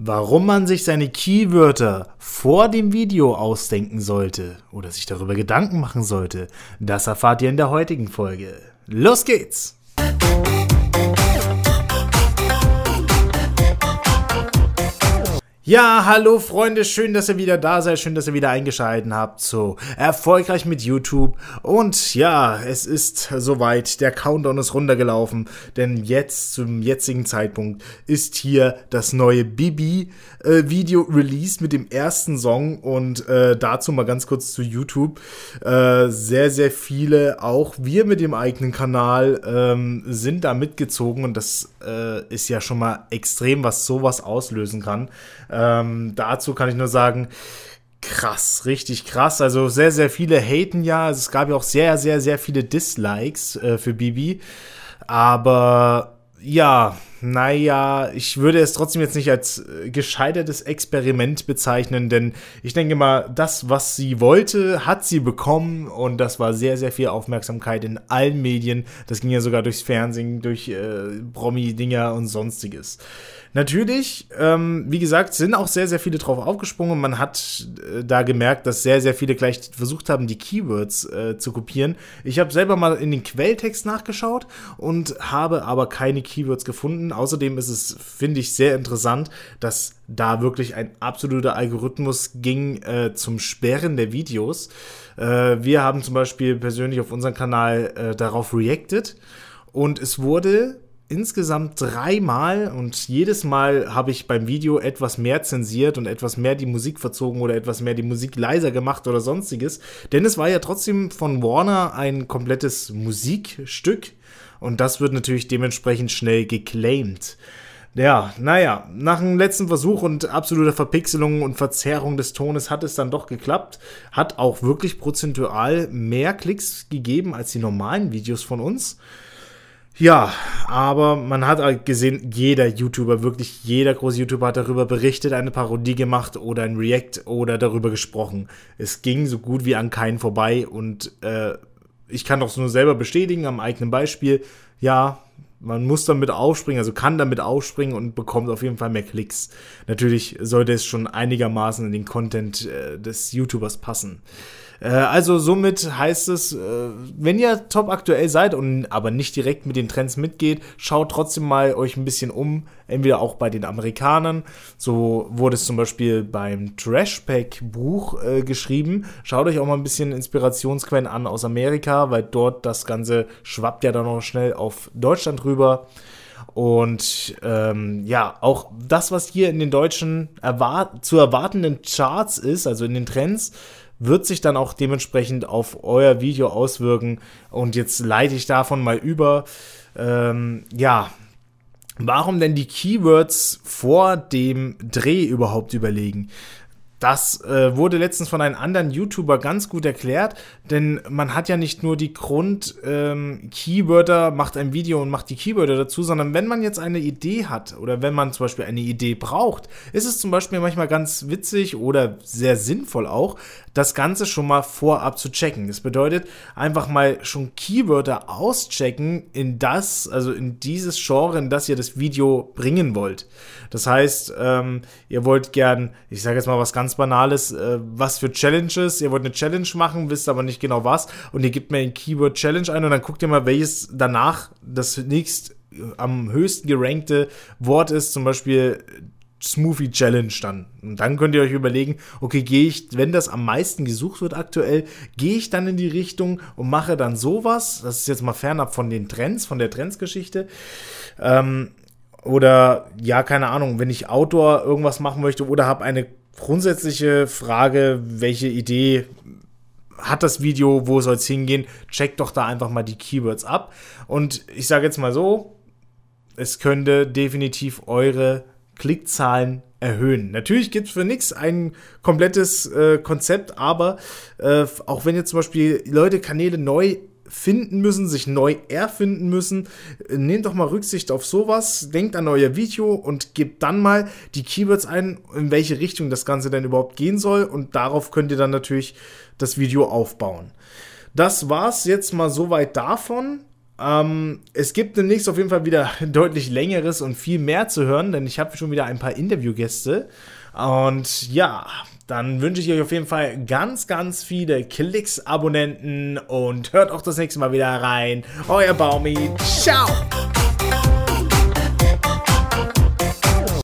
Warum man sich seine Keywörter vor dem Video ausdenken sollte oder sich darüber Gedanken machen sollte, das erfahrt ihr in der heutigen Folge. Los geht's! Ja, hallo Freunde, schön, dass ihr wieder da seid, schön, dass ihr wieder eingeschaltet habt zu Erfolgreich mit YouTube. Und ja, es ist soweit, der Countdown ist runtergelaufen, denn jetzt, zum jetzigen Zeitpunkt, ist hier das neue Bibi-Video äh, released mit dem ersten Song und äh, dazu mal ganz kurz zu YouTube. Äh, sehr, sehr viele, auch wir mit dem eigenen Kanal, ähm, sind da mitgezogen und das äh, ist ja schon mal extrem, was sowas auslösen kann. Ähm, dazu kann ich nur sagen, krass, richtig krass. Also sehr, sehr viele haten ja. Also es gab ja auch sehr, sehr, sehr viele Dislikes äh, für Bibi. Aber ja, naja, ich würde es trotzdem jetzt nicht als äh, gescheitertes Experiment bezeichnen, denn ich denke mal, das, was sie wollte, hat sie bekommen und das war sehr, sehr viel Aufmerksamkeit in allen Medien. Das ging ja sogar durchs Fernsehen, durch äh, Promi-Dinger und sonstiges. Natürlich, ähm, wie gesagt, sind auch sehr, sehr viele drauf aufgesprungen. Man hat äh, da gemerkt, dass sehr, sehr viele gleich versucht haben, die Keywords äh, zu kopieren. Ich habe selber mal in den Quelltext nachgeschaut und habe aber keine Keywords gefunden. Außerdem ist es, finde ich, sehr interessant, dass da wirklich ein absoluter Algorithmus ging äh, zum Sperren der Videos. Äh, wir haben zum Beispiel persönlich auf unserem Kanal äh, darauf reacted und es wurde insgesamt dreimal und jedes Mal habe ich beim Video etwas mehr zensiert und etwas mehr die Musik verzogen oder etwas mehr die Musik leiser gemacht oder sonstiges. Denn es war ja trotzdem von Warner ein komplettes Musikstück und das wird natürlich dementsprechend schnell geclaimed. Ja, naja, nach dem letzten Versuch und absoluter Verpixelung und Verzerrung des Tones hat es dann doch geklappt. Hat auch wirklich prozentual mehr Klicks gegeben als die normalen Videos von uns. Ja, aber man hat halt gesehen, jeder YouTuber, wirklich jeder große YouTuber hat darüber berichtet, eine Parodie gemacht oder ein React oder darüber gesprochen. Es ging so gut wie an keinen vorbei und äh, ich kann doch nur selber bestätigen am eigenen Beispiel. Ja, man muss damit aufspringen, also kann damit aufspringen und bekommt auf jeden Fall mehr Klicks. Natürlich sollte es schon einigermaßen in den Content äh, des YouTubers passen. Äh, also somit heißt es, äh, wenn ihr top aktuell seid und aber nicht direkt mit den Trends mitgeht, schaut trotzdem mal euch ein bisschen um, entweder auch bei den Amerikanern. So wurde es zum Beispiel beim Trashpack Buch äh, geschrieben. Schaut euch auch mal ein bisschen Inspirationsquellen an aus Amerika, weil dort das Ganze schwappt ja dann noch schnell auf Deutschland rüber. Und ähm, ja, auch das, was hier in den deutschen erwart zu erwartenden Charts ist, also in den Trends, wird sich dann auch dementsprechend auf euer Video auswirken. Und jetzt leite ich davon mal über. Ähm, ja, warum denn die Keywords vor dem Dreh überhaupt überlegen? Das äh, wurde letztens von einem anderen YouTuber ganz gut erklärt, denn man hat ja nicht nur die Grund-Keywörter, ähm, macht ein Video und macht die Keywörter dazu, sondern wenn man jetzt eine Idee hat oder wenn man zum Beispiel eine Idee braucht, ist es zum Beispiel manchmal ganz witzig oder sehr sinnvoll auch, das Ganze schon mal vorab zu checken. Das bedeutet, einfach mal schon Keywörter auschecken in das, also in dieses Genre, in das ihr das Video bringen wollt. Das heißt, ähm, ihr wollt gern, ich sage jetzt mal was ganz Banales, äh, was für Challenges, ihr wollt eine Challenge machen, wisst aber nicht genau was und ihr gebt mir ein Keyword Challenge ein und dann guckt ihr mal, welches danach das nächst äh, am höchsten gerankte Wort ist, zum Beispiel Smoothie Challenge dann. Und dann könnt ihr euch überlegen, okay, gehe ich, wenn das am meisten gesucht wird aktuell, gehe ich dann in die Richtung und mache dann sowas. Das ist jetzt mal fernab von den Trends, von der Trendsgeschichte. Ähm, oder ja, keine Ahnung, wenn ich Outdoor irgendwas machen möchte oder habe eine grundsätzliche Frage, welche Idee hat das Video, wo soll es hingehen, checkt doch da einfach mal die Keywords ab. Und ich sage jetzt mal so, es könnte definitiv eure Klickzahlen erhöhen. Natürlich gibt es für nichts ein komplettes äh, Konzept, aber äh, auch wenn jetzt zum Beispiel Leute Kanäle neu finden müssen, sich neu erfinden müssen, nehmt doch mal Rücksicht auf sowas, denkt an euer Video und gebt dann mal die Keywords ein, in welche Richtung das Ganze denn überhaupt gehen soll und darauf könnt ihr dann natürlich das Video aufbauen. Das war's jetzt mal soweit davon. ähm, es gibt demnächst auf jeden Fall wieder deutlich längeres und viel mehr zu hören, denn ich habe schon wieder ein paar Interviewgäste. Und ja, dann wünsche ich euch auf jeden Fall ganz, ganz viele Klicks, Abonnenten und hört auch das nächste Mal wieder rein. Euer Baumi. Ciao!